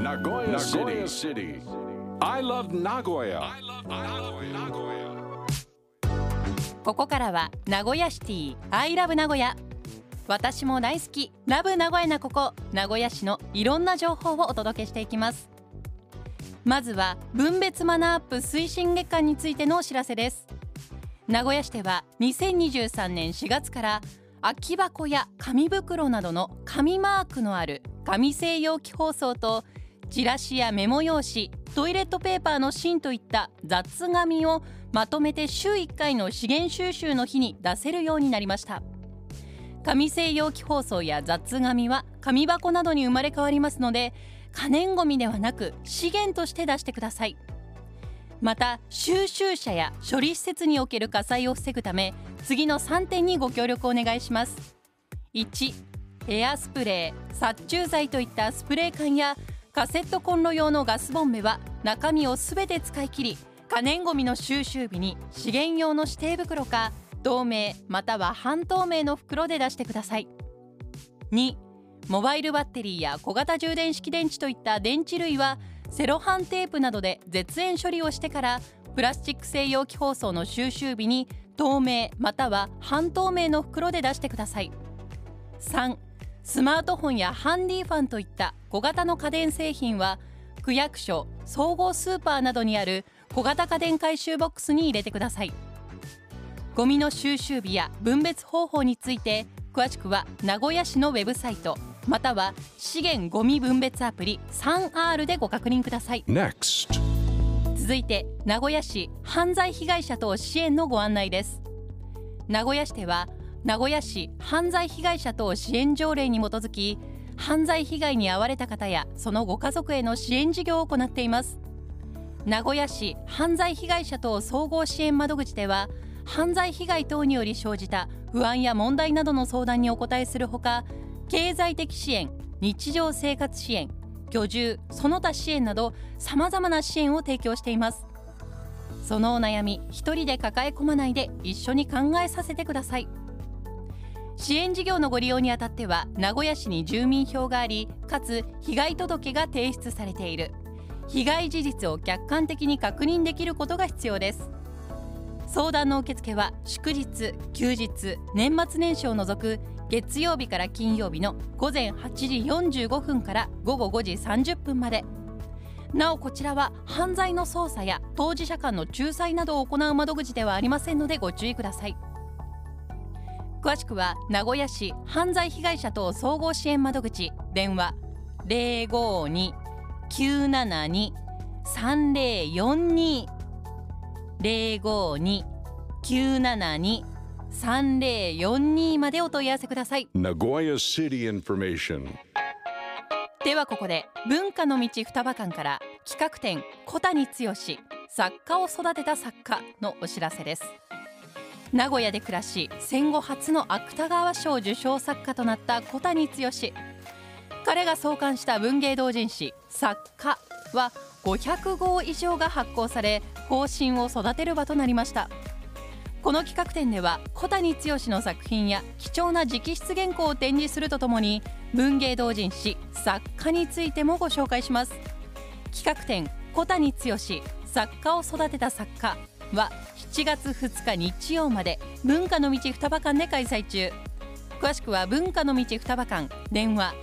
Nagoya City. I love Nagoya. ここからは名古屋シティ I love 名古屋私も大好き。ラブ名古屋なここ。名古屋市のいろんな情報をお届けしていきます。まずは分別マナーアップ推進月間についてのお知らせです。名古屋市では2023年4月から空き箱や紙袋などの紙マークのある紙製容器包装とチラシやメモ用紙トイレットペーパーの芯といった雑紙をまとめて週1回の資源収集の日に出せるようになりました。紙製容器包装や雑紙は紙箱などに生まれ変わりますので可燃ごみではなく資源として出してください。また収集車や処理施設における火災を防ぐため次の3点にご協力お願いします。1エアスプレー。殺虫剤といったスプレー缶やカセットコンロ用のガスボンベは中身をすべて使い切り可燃ごみの収集日に資源用の指定袋か透明または半透明の袋で出してください。2モバイルバッテリーや小型充電式電池といった電池類はセロハンテープなどで絶縁処理をしてからプラスチック製容器包装の収集日に透明または半透明の袋で出してください。3スマートフォンやハンディファンといった小型の家電製品は区役所総合スーパーなどにある小型家電回収ボックスに入れてください。ゴミの収集日や分別方法について詳しくは名古屋市のウェブサイトまたは資源ゴミ分別アプリ 3R でご確認ください。Next. 続いて名古屋市犯罪被害者等支援のご案内です。名古屋市では名古屋市犯罪被害者等支援条例に基づき犯罪被害に遭われた方やそのご家族への支援事業を行っています。名古屋市犯罪被害者等総合支援窓口では犯罪被害等により生じた不安や問題などの相談にお答えするほか経済的支援日常生活支援居住その他支援などさまざまな支援を提供しています。そのお悩み一人で抱え込まないで一緒に考えさせてください。支援事業のご利用にあたっては名古屋市に住民票がありかつ被害届が提出されている。被害事実を客観的に確認できることが必要です。相談の受付は祝日休日年末年始を除く月曜日から金曜日の午前8時45分から午後5時30分まで。なおこちらは犯罪の捜査や当事者間の仲裁などを行う窓口ではありませんのでご注意ください。詳しくは名古屋市犯罪被害者等総合支援窓口電話052-972-3042 052-972-3042までお問い合わせください。Nagoya City information. ではここで文化の道双葉館から企画展小谷剛作家を育てた作家のお知らせです名古屋で暮らし戦後初の芥川賞受賞作家となった小谷剛彼が創刊した文芸同人誌「作家」は500号以上が発行され方針を育てる場となりました。この企画展では小谷剛の作品や貴重な直筆原稿を展示するとともに文芸同人誌「作家」についてもご紹介します。企画展小谷剛作家を育てた作家。は7月2日日曜まで文化の道双葉館で開催中。詳しくは文化の道双葉館。電話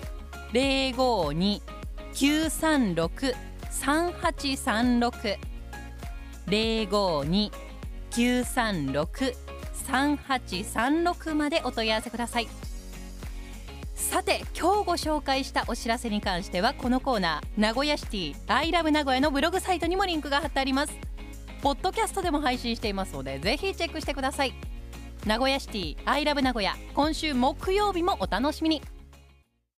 052-936-3836 052-936-3836までお問い合わせください。さて今日ご紹介したお知らせに関してはこのコーナー名古屋シティアイラブ名古屋のブログサイトにもリンクが貼ってあります。ポッドキャストでも配信していますのでぜひチェックしてください。名古屋シティアイラブ名古屋。今週木曜日もお楽しみに。